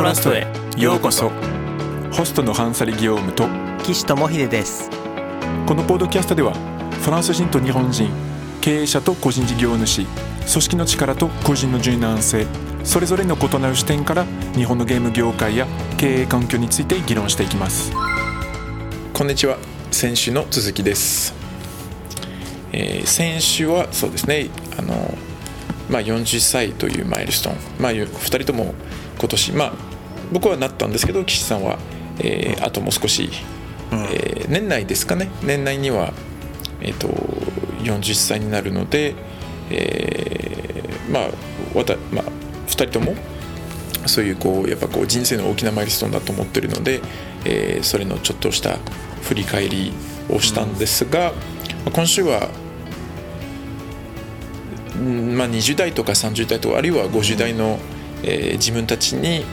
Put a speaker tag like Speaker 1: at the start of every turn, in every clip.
Speaker 1: トラストへようこそ。
Speaker 2: ホストのハンサリ・ギオームと
Speaker 1: 岸智秀です。
Speaker 2: このポッドキャストではフランス人と日本人経営者と個人事業主組織の力と個人の柔軟性それぞれの異なる視点から日本のゲーム業界や経営環境について議論していきます。
Speaker 3: こんにちは。選手の続きです、えー先週はそうですね。あの、まあ、40歳というマイルストーン、まあ、2人とも今年。まあ僕はなったんですけど岸さんは、えーあともう少し、えー年内ですかね。年内には、えー、と40歳になるので、えーまあわたまあ、2人ともそういうこうやっぱこう人生の大きなマイルストーンだと思ってるので、えーそれのちょっとした振り返りをしたんですが、今週は、うんまあ、20代とか30代とかあるいは50代の、えー自分たちに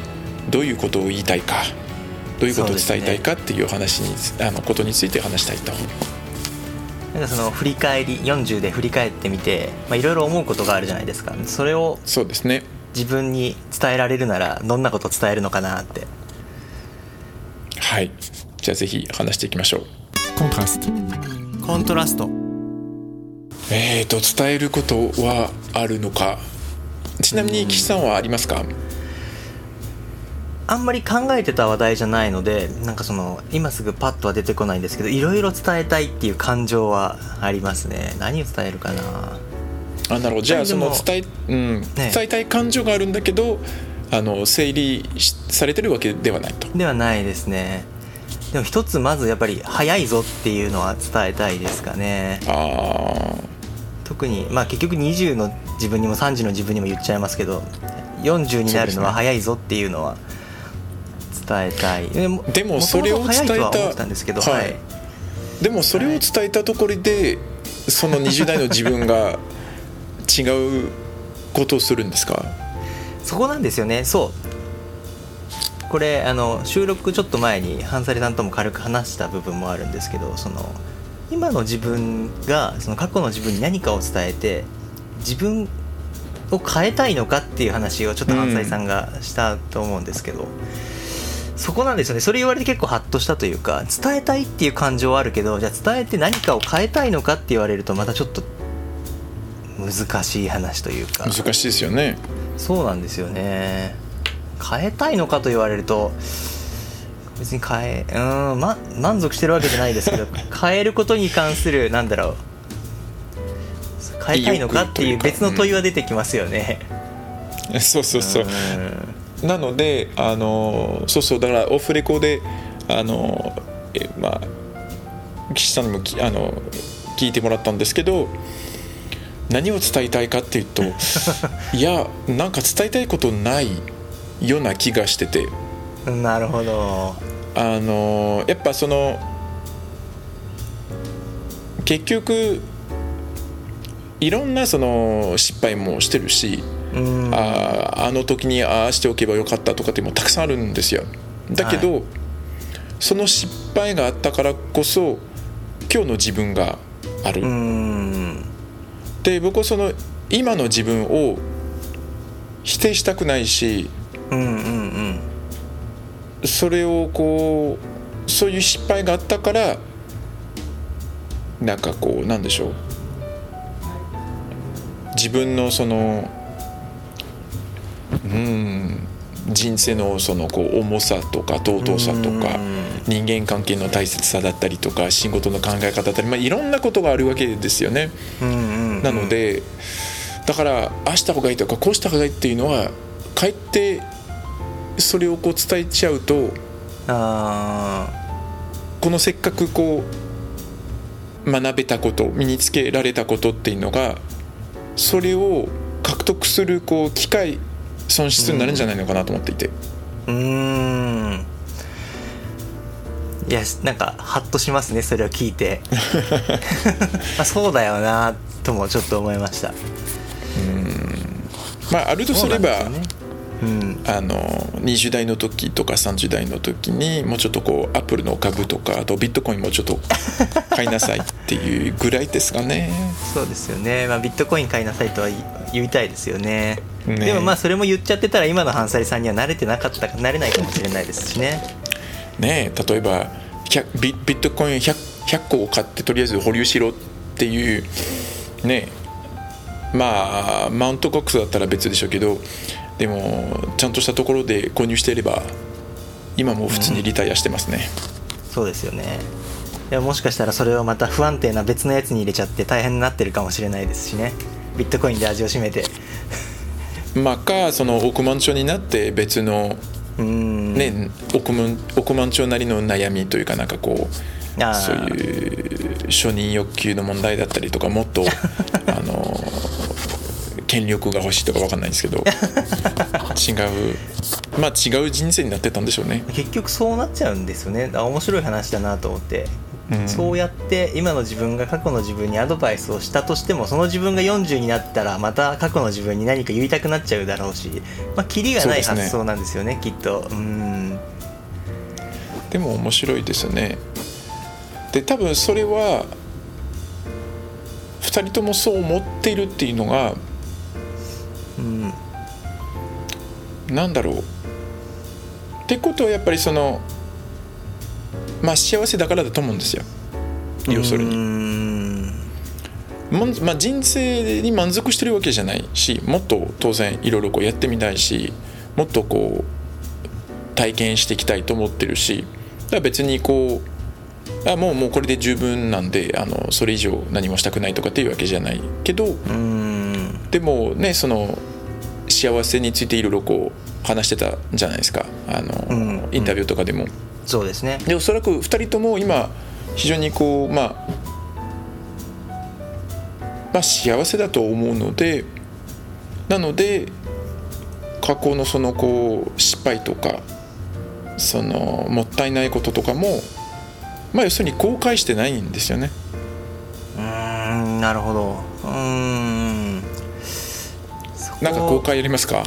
Speaker 3: どういうことを言いたいかどういうことを伝えたいかっていう話にあのことについて話したいと。
Speaker 1: なんかその振り返り40で振り返ってみてまあいろいろ思うことがあるじゃないですか。それを
Speaker 3: そうですね。
Speaker 1: 自分に伝えられるならどんなことを伝えるのかなって。
Speaker 3: はい。じゃあぜひ話していきましょう。
Speaker 2: コントラスト
Speaker 1: コントラスト
Speaker 3: えー、と伝えることはあるのか？ちなみに岸さんはありますか、
Speaker 1: あんまり考えてた話題じゃないのでなんかその今すぐパッとは出てこないんですけどいろいろ伝えたいっていう感情はありますね。何を伝えるかな？
Speaker 3: あなるほど。じゃあその伝え,、うん
Speaker 1: ね。
Speaker 3: 伝えたい感情があるんだけどあの整理しされてるわけではないと。
Speaker 1: ではないですね。でも一つまずやっぱり早いぞっていうのは伝えたいですかね。
Speaker 3: あ
Speaker 1: 特にまあ結局20の自分にも30の自分にも言っちゃいますけど40になるのは早いぞっていうのは伝えたい。でも
Speaker 3: でもそれを伝えた
Speaker 1: で
Speaker 3: もそれを伝えたところでその20代の自分が違うことをするんですか？
Speaker 1: そこなんですよね。そう。これあの収録ちょっと前にハンサリさんとも軽く話した部分もあるんですけどその今の自分がその過去の自分に何かを伝えて自分を変えたいのかっていう話をちょっとハンサリさんがしたと思うんですけど、そこなんですよね。それ言われて結構ハッとしたというか伝えたいっていう感情はあるけどじゃあ伝えて何かを変えたいのかって言われるとまたちょっと難しい話というか。
Speaker 3: 難しいですよね。
Speaker 1: そうなんですよね。変えたいのかと言われると別に変えうん、ま、満足してるわけじゃないですけど 変えることに関するなんだろう。変えたいのかっていう別の問いは出てきますよね、
Speaker 3: そうそうそう。
Speaker 1: うん。
Speaker 3: なのであのそうそう。だからオフレコであのえまあ岸さんにもきあの聞いてもらったんですけど何を伝えたいかっていうと いやなんか伝えたいことないような気がしてて。
Speaker 1: なるほど
Speaker 3: あのやっぱその結局いろんなその失敗もしてるし、
Speaker 1: うん。
Speaker 3: あーあの時にああしておけばよかったとかってもうたくさんあるんですよ。だけど、その失敗があったからこそ今日の自分がある、
Speaker 1: うん。
Speaker 3: で僕はその今の自分を否定したくないし
Speaker 1: うんうんうん
Speaker 3: それをこうそういう失敗があったからなんかこうなんでしょう。自分のそのうん人生のそのこう重さとか尊さとか
Speaker 1: うん。
Speaker 3: 人間関係の大切さだったりとか仕事の考え方だったり、まあ、いろんなことがあるわけですよね。なのでだからああした方がいいとかこうした方がいいっていうのはかえってそれをこう伝えちゃうと
Speaker 1: あ
Speaker 3: このせっかくこう学べたこと身につけられたことっていうのがそれを獲得するこう機会損失になるんじゃないのかなと思っていて、
Speaker 1: ーうーん。いやなんかハッとしますねそれを聞いて。まあそうだよなともちょっと思いました。
Speaker 3: まああるとすれば
Speaker 1: ねうん。
Speaker 3: あの20代の時とか30代の時にもうちょっとこうアップルの株とかあとビットコインもちょっと買いなさいっていうぐらいですかね。
Speaker 1: そうですよね、まあ、ビットコイン買いなさいとは言いたいですよね。
Speaker 3: ね。
Speaker 1: でもまあそれも言っちゃってたら今のハンサリさんには慣れてなかった慣れないかもしれないですしね。
Speaker 3: ね例えば100ビビットコイン 100, 100個を買ってとりあえず保留しろっていうねまあマウントコックスだったら別でしょうけどでもちゃんとしたところで購入していれば今も普通にリタイアしてますね、
Speaker 1: そうですよね。でももしかしたらそれをまた不安定な別のやつに入れちゃって大変になってるかもしれないですしね。ビットコインで味を占めて。
Speaker 3: まあかその億万長になって別のね、億万億万長なりの悩みというかなんかこうそういう承認欲求の問題だったりとかもっと あの権力が欲しいとかわかんないんですけど 違う。まあ違う人生になってたんでしょうね。
Speaker 1: 結局そうなっちゃうんですよね。面白い話だなと思って、
Speaker 3: うん。
Speaker 1: そうやって今の自分が過去の自分にアドバイスをしたとしてもその自分が40になったらまた過去の自分に何か言いたくなっちゃうだろうしまあキリがない発想なんですよねきっと。うん。
Speaker 3: でも面白いですよね。で多分それは2人ともそう思っているっていうのがなんだろう。ってことはやっぱりそのまあ幸せだからだと思うんですよ。要する
Speaker 1: う
Speaker 3: にまあ、人生に満足してるわけじゃないしもっと当然いろいろこうやってみたいしもっとこう体験していきたいと思ってるしだから別にこうあもうもうこれで十分なんであのそれ以上何もしたくないとかっていうわけじゃないけど
Speaker 1: うん。
Speaker 3: でもねその幸せについていろいろこう話してたじゃないですか。あの、
Speaker 1: うん。
Speaker 3: インタビューとかでも。
Speaker 1: そうですね。
Speaker 3: でおそらく2人とも今非常にこうまあまあ幸せだと思うのでなので過去のそのこう失敗とかそのもったいないこととかもまあ要するに後悔してないんですよね。
Speaker 1: うーんなるほど。うーん
Speaker 3: なんか後悔ありますか？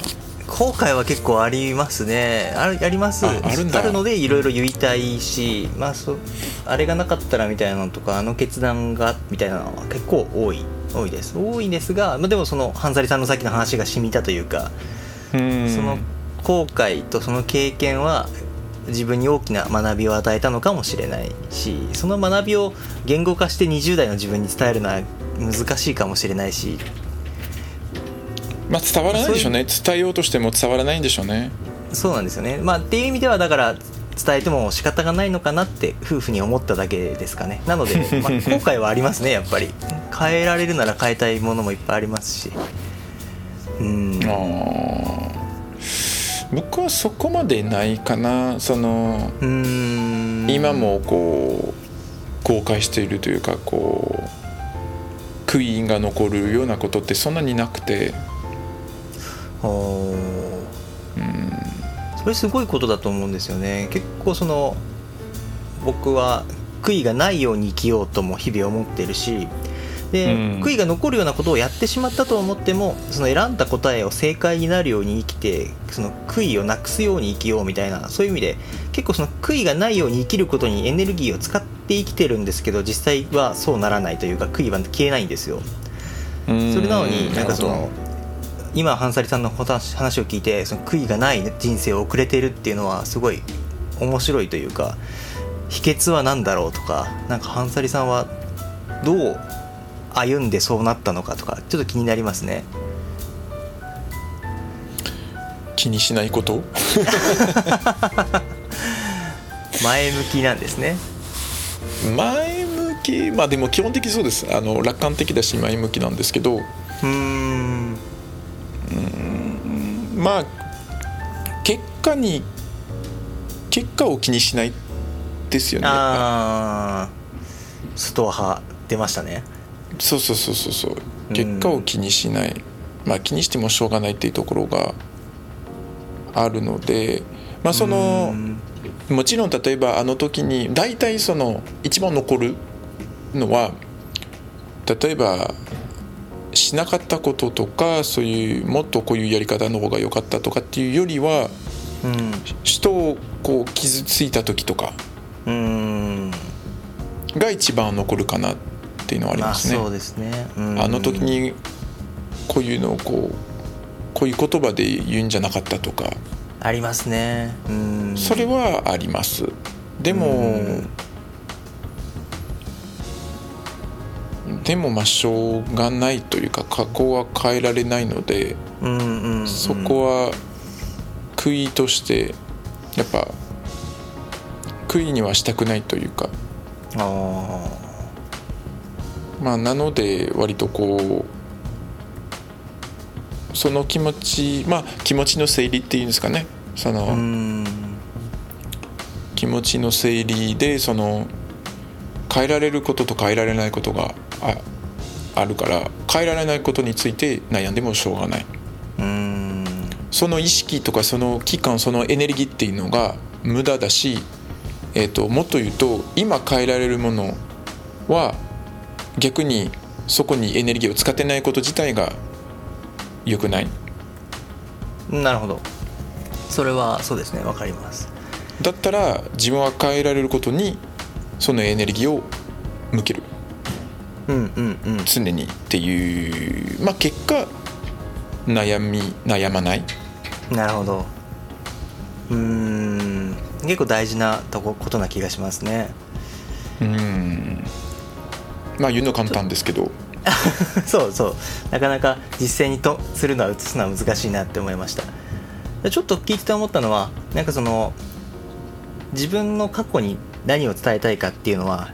Speaker 1: 後悔は結構ありますね。あります。
Speaker 3: あある
Speaker 1: のでいろいろ言いたいし、まあ、そあれがなかったらみたいなのとかあの決断がみたいなのは結構多い多いです。多いんですが、まあ、でもそのハンさんのさっきの話が染みたというか、
Speaker 3: うん。
Speaker 1: その後悔とその経験は自分に大きな学びを与えたのかもしれないしその学びを言語化して20代の自分に伝えるのは難しいかもしれないし
Speaker 3: まあ伝わらないでしょうね伝えようとしても伝わらないんでしょうね。
Speaker 1: そうなんですよね。まあ、っていう意味ではだから伝えても仕方がないのかなって夫婦に思っただけですかね。なので、まあ、後悔はありますねやっぱり。変えられるなら変えたいものもいっぱいありますし。うん。
Speaker 3: あー僕はそこまでないかなその
Speaker 1: うーん
Speaker 3: 今もこう後悔しているというかこう悔いが残るようなことってそんなになくて
Speaker 1: おーそれすごいことだと思うんですよね。結構その僕は悔いがないように生きようとも日々思ってるしで、
Speaker 3: うん。
Speaker 1: 悔いが残るようなことをやってしまったと思ってもその選んだ答えを正解になるように生きてその悔いをなくすように生きようみたいなそういう意味で結構その悔いがないように生きることにエネルギーを使って生きてるんですけど実際はそうならないというか悔いは消えないんですよ。それなのになんかその今ハンサリさんの話話を聞いてその悔いがない人生を送れているっていうのはすごい面白いというか秘訣は何だろうとかなんかハンサリさんはどう歩んでそうなったのかとかちょっと気になりますね。
Speaker 3: 気にしないこと？
Speaker 1: 前向きなんですね。
Speaker 3: 前向き。まあでも基本的にそうです。あの楽観的だし前向きなんですけど。
Speaker 1: うーん
Speaker 3: まあ結果に結果を気にしないですよね
Speaker 1: ああストア派出ましたね。
Speaker 3: りそうそうそうそうそう。結果を気にしない。まあ気にしてもしょうがないっていうところがあるのでまあその
Speaker 1: うん。
Speaker 3: もちろん例えばあの時に大体その一番残るのは例えばしなかったこととかそういうもっとこういうやり方の方が良かったとかっていうよりは
Speaker 1: うん
Speaker 3: 人をこう傷ついた時とか
Speaker 1: うん
Speaker 3: が一番残るかなっていうのはあり
Speaker 1: まあ
Speaker 3: ますね。
Speaker 1: そうですね、うん。
Speaker 3: あの時にこういうのをこうこういう言葉で言うんじゃなかったとか。
Speaker 1: ありますね。うん。
Speaker 3: それはあります。でもでもまあしょうがないというか過去は変えられないので
Speaker 1: うんうんうん。
Speaker 3: そこは悔いとしてやっぱ悔いにはしたくないというか。
Speaker 1: あ
Speaker 3: まあなので割とこうその気持ちまあ気持ちの整理っていうんですかね。その、気持ちの整理でその変えられることと変えられないことがああるから変えられないことについて悩んでもしょうがない。
Speaker 1: うん。
Speaker 3: その意識とかその期間そのエネルギーっていうのが無駄だし、えー、ともっと言うと今変えられるものは逆にそこにエネルギーを使ってないこと自体が良くない。
Speaker 1: なるほど。それはそうですね。わかります。
Speaker 3: だったら自分は変えられることにそのエネルギーを向ける。
Speaker 1: うんうんうん。
Speaker 3: 常にっていう。まあ結果悩み悩まない。
Speaker 1: なるほど。うーん結構大事なとこことな気がしますね。
Speaker 3: うん。まあ言うの簡単ですけど。
Speaker 1: そうそう。なかなか実践にとするのは移すのは難しいなって思いました。でちょっと聞いてて思ったのはなんかその自分の過去に何を伝えたいかっていうのは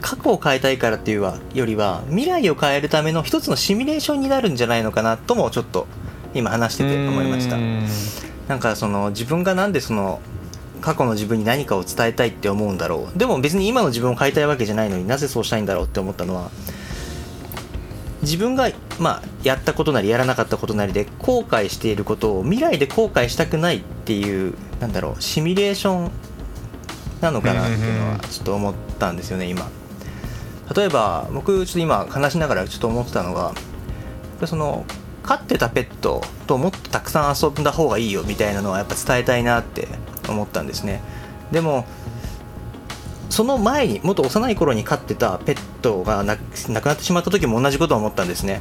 Speaker 1: 過去を変えたいからっていうはよりは未来を変えるための一つのシミュレーションになるんじゃないのかなともちょっと今話してて思いました。
Speaker 3: うん。
Speaker 1: なんかその自分がなんでその過去の自分に何かを伝えたいって思うんだろう。でも別に今の自分を変えたいわけじゃないのになぜそうしたいんだろうって思ったのは自分が、まあ、やったことなりやらなかったことなりで後悔していることを未来で後悔したくないっていうなんだろうシミュレーションなのかなっていうのはちょっと思ったんですよね今。例えば僕ちょっと今話しながらちょっと思ってたのがその飼ってたペットともっとたくさん遊んだ方がいいよみたいなのはやっぱ伝えたいなって思ったんですね。でもその前にもっと幼い頃に飼ってたペットがな亡くなってしまった時も同じことを思ったんですね。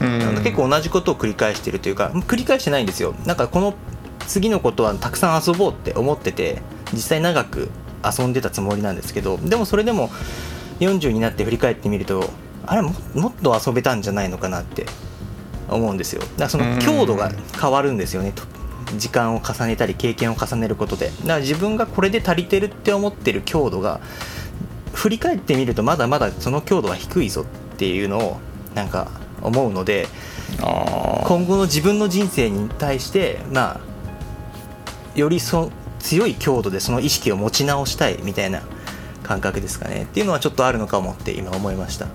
Speaker 3: うん。
Speaker 1: 結構同じことを繰り返してるというか繰り返してないんですよ。なんかこの次のことはたくさん遊ぼうって思ってて実際長く遊んでたつもりなんですけどでもそれでも40になって振り返ってみるとあれももっと遊べたんじゃないのかなって思うんですよ。だからその強度が変わるんですよね。と時間を重ねたり経験を重ねることで。だから自分がこれで足りてるって思ってる強度が振り返ってみるとまだまだその強度は低いぞっていうのをなんか思うので
Speaker 3: あ
Speaker 1: 今後の自分の人生に対してまあよりそ強い強度でその意識を持ち直したいみたいな感覚ですかねっていうのはちょっとあるのかもって今思いました。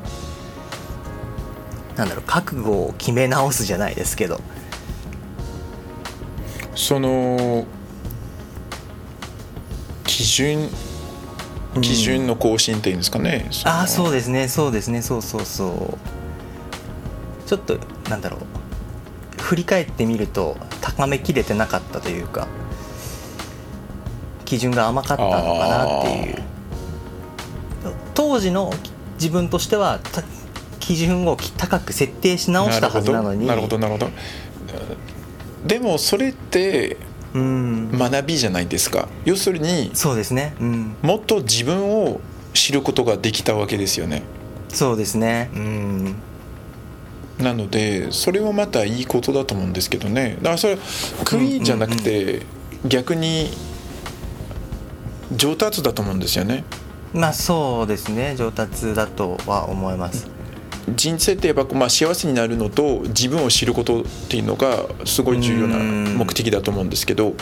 Speaker 1: なんだろう覚悟を決め直すじゃないですけど。
Speaker 3: ーその基準基準の更新っていうんですかね、
Speaker 1: ああそう
Speaker 3: う
Speaker 1: ですね。そうですね。そうそうそう。ちょっとなんだろう。振り返ってみると高めきれてなかったというか基準が甘かったのかなっていう。当時の自分としてはた基準を高く設定し直したはずなのに。
Speaker 3: なるほどなるほどなるほど。でもそれって
Speaker 1: うん。
Speaker 3: 学びじゃないですか。要するに
Speaker 1: そうですね。うん。
Speaker 3: もっと自分を知ることができたわけですよね。
Speaker 1: そうですね。うん。
Speaker 3: なのでそれはまたいいことだと思うんですけどね。だからそれ悔いじゃなくて逆に上達だと思うんですよね。
Speaker 1: まあそうですね。上達だとは思います。
Speaker 3: 人生ってやっぱまあ幸せになるのと自分を知ることっていうのがすごい重要な
Speaker 1: うん
Speaker 3: 目的だと思うんですけど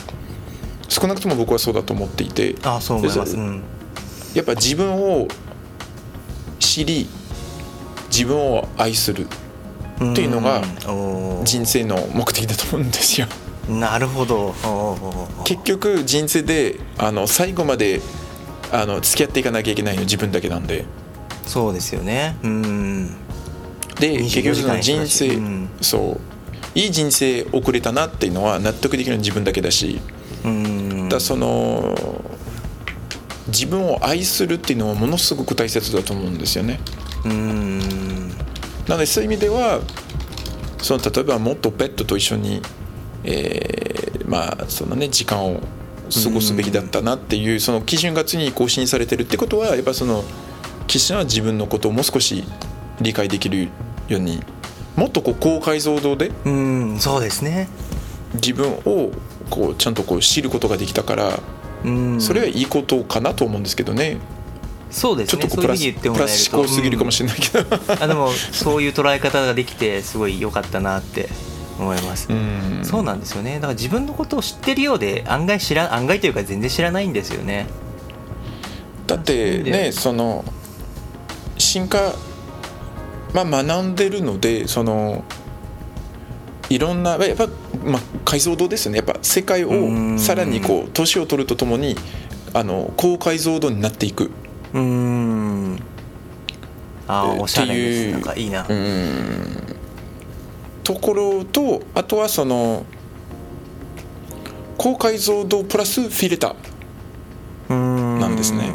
Speaker 3: 少なくとも僕はそうだと思っていて
Speaker 1: あそう思います。
Speaker 3: で
Speaker 1: うん。
Speaker 3: やっぱ自分を知り自分を愛するっていうのが人生の目的だと思うんですよ
Speaker 1: なるほど。
Speaker 3: 結局人生であの最後まであの付き合っていかなきゃいけないの自分だけなんで。
Speaker 1: そうですよね。うん。
Speaker 3: で結
Speaker 1: 24
Speaker 3: 局その人生、
Speaker 1: うん。
Speaker 3: そう。いい人生送れたなっていうのは納得できるのは自分だけだし、
Speaker 1: うん。
Speaker 3: だその自分を愛するっていうのはものすごく大切だと思うんですよね。
Speaker 1: うん。
Speaker 3: なのでそういう意味ではその例えばもっとペットと一緒に、えーまあそのね時間を過ごすべきだったなっていうその基準が常に更新されてるってことはやっぱその岸は自分のことをもう少し理解できるようにもっとこう高解像度で
Speaker 1: うんそうですね。
Speaker 3: 自分をこうちゃんとこう知ることができたから
Speaker 1: うん。
Speaker 3: それはいいことかなと思うんですけどね。
Speaker 1: そうです
Speaker 3: ちょっとプラプラス
Speaker 1: と
Speaker 3: 思考すぎるかもしれないけど。
Speaker 1: うん。あでもそういう捉え方ができてすごい良かったなって思います、
Speaker 3: うん。
Speaker 1: そうなんですよね。だから自分のことを知ってるようで案外知ら案外というか全然知らないんですよね。
Speaker 3: だって
Speaker 1: で。
Speaker 3: ねその進化、まあ、学んでるのでそのいろんなやっぱ、まあ、解像度ですよね。やっぱ世界
Speaker 1: うん。
Speaker 3: をさらにこう年を取るとともにあの高解像度になっていく。
Speaker 1: うーん。ああ
Speaker 3: えー
Speaker 1: おしゃれです。なんかいいな。
Speaker 3: うんところとあとはその高解像度プラスフィルターなんですね。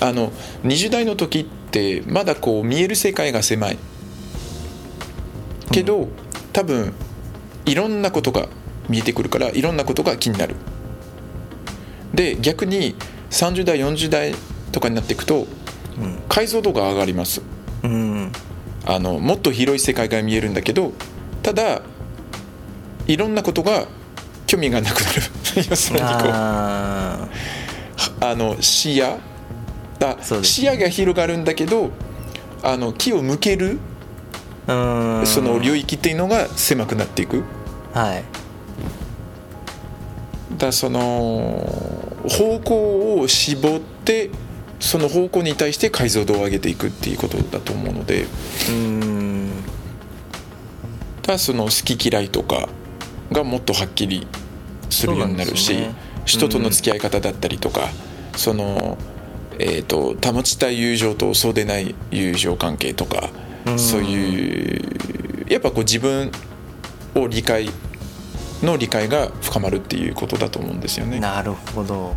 Speaker 3: あの20代の時ってまだこう見える世界が狭い。けど、多分いろんなことが見えてくるからいろんなことが気になる。で逆に30代40代とかになっていくと
Speaker 1: うん。
Speaker 3: 解像度が上がります。
Speaker 1: うん。
Speaker 3: あのもっと広い世界が見えるんだけどただいろんなことが興味がなくなる。要するにこう。
Speaker 1: あ
Speaker 3: あの視野。だ
Speaker 1: そうです
Speaker 3: 視野が広がるんだけどあの気を向ける。その領域っていうのが狭くなっていく。
Speaker 1: はい。
Speaker 3: だその方向を絞ってその方向に対して解像度を上げていくっていうことだと思うので。
Speaker 1: うーん
Speaker 3: だその好き嫌いとかがもっとはっきりするようになるし、
Speaker 1: ね。
Speaker 3: 人との付き合い方だったりとか、その、えー、と保ちたい友情とそうでない友情関係とか、
Speaker 1: うん。
Speaker 3: そういうやっぱこう自分を理解の理解が深まるっていうことだと思うんですよね。
Speaker 1: なるほど。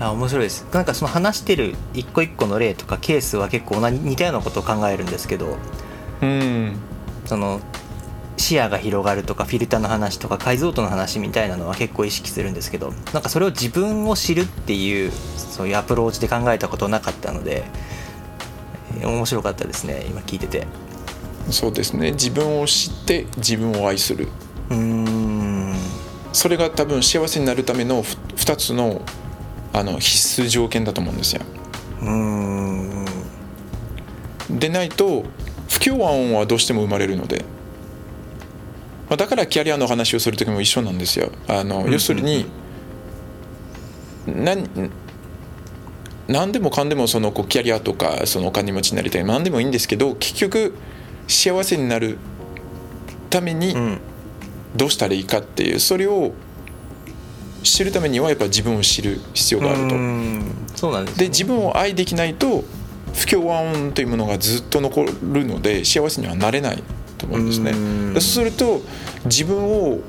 Speaker 1: あ面白いです。なんかその話してる一個一個の例とかケースは結構同じ似たようなことを考えるんですけど
Speaker 3: うん。
Speaker 1: その視野が広がるとかフィルターの話とか解像度の話みたいなのは結構意識するんですけどなんかそれを自分を知るっていうそういうアプローチで考えたことなかったのでえー面白かったですね今聞いてて。
Speaker 3: そうですね。自分を知って自分を愛する。
Speaker 1: うーん。
Speaker 3: それが多分幸せになるための2つのあの必須条件だと思うんですよ。
Speaker 1: うーん。
Speaker 3: でないと不協和音はどうしても生まれるので、まあ、だからキャリアの話をする時も一緒なんですよ。あの、
Speaker 1: うん
Speaker 3: 要するに何何でもかんでもそのこうキャリアとかそのお金持ちになりたい何でもいいんですけど結局幸せになるために
Speaker 1: うん。
Speaker 3: どうしたらいいかっていうそれを知るためにはやっぱ自分を知る必要があると。
Speaker 1: ですね。
Speaker 3: で自分を愛できないと不協和音というものがずっと残るので幸せにはなれないと思うんですね。そうすると自分を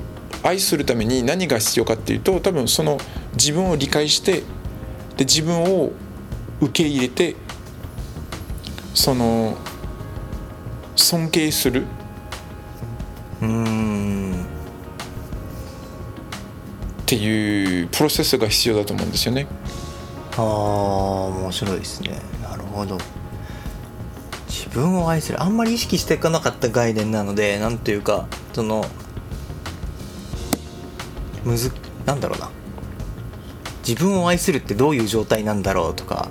Speaker 3: 愛するために何が必要かっていうと多分その自分を理解してで自分を受け入れてその尊敬する。
Speaker 1: うーん。
Speaker 3: っていうプロセスが必要だと思うんですよね
Speaker 1: ああ面白いですね。なるほど。自分を愛する。あんまり意識していかなかった概念なのでなんというかそのむずなんだろうな。自分を愛するってどういう状態なんだろうとか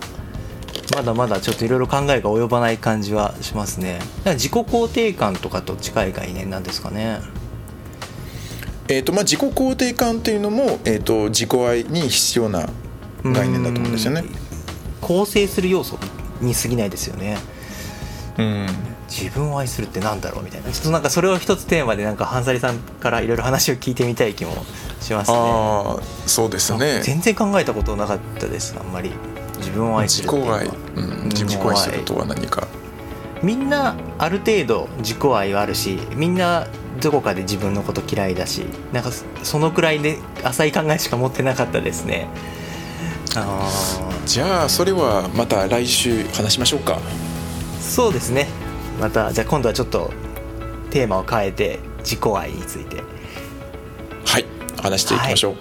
Speaker 1: まだまだちょっといろいろ考えが及ばない感じはしますね。だから自己肯定感とかと近い概念なんですかね。
Speaker 3: えーとまあ、自己肯定感っていうのも、えー、と自己愛に必要な概念だと思うんですよね。
Speaker 1: 構成する要素に過ぎないですよね。
Speaker 3: うん。
Speaker 1: 自分を愛するってなんだろうみたいな。ちょっとなんかそれを一つテーマでなんかハンサリさんからいろいろ話を聞いてみたい気もしますね。
Speaker 3: ああそうですね。
Speaker 1: 全然考えたことなかったですあんまり。自分を愛す
Speaker 3: 自己
Speaker 1: るっていうのは。
Speaker 3: 愛、うん、自己愛するとは何か。
Speaker 1: みんなある程度自己愛はあるしみんなどこかで自分のこと嫌いだしなんかそのくらいで浅い考えしか持ってなかったですねあ
Speaker 3: じゃあそれはまた来週話しましょうか。
Speaker 1: ーそうですね。またじゃあ今度はちょっとテーマを変えて自己愛について。
Speaker 3: はい。話していきましょう、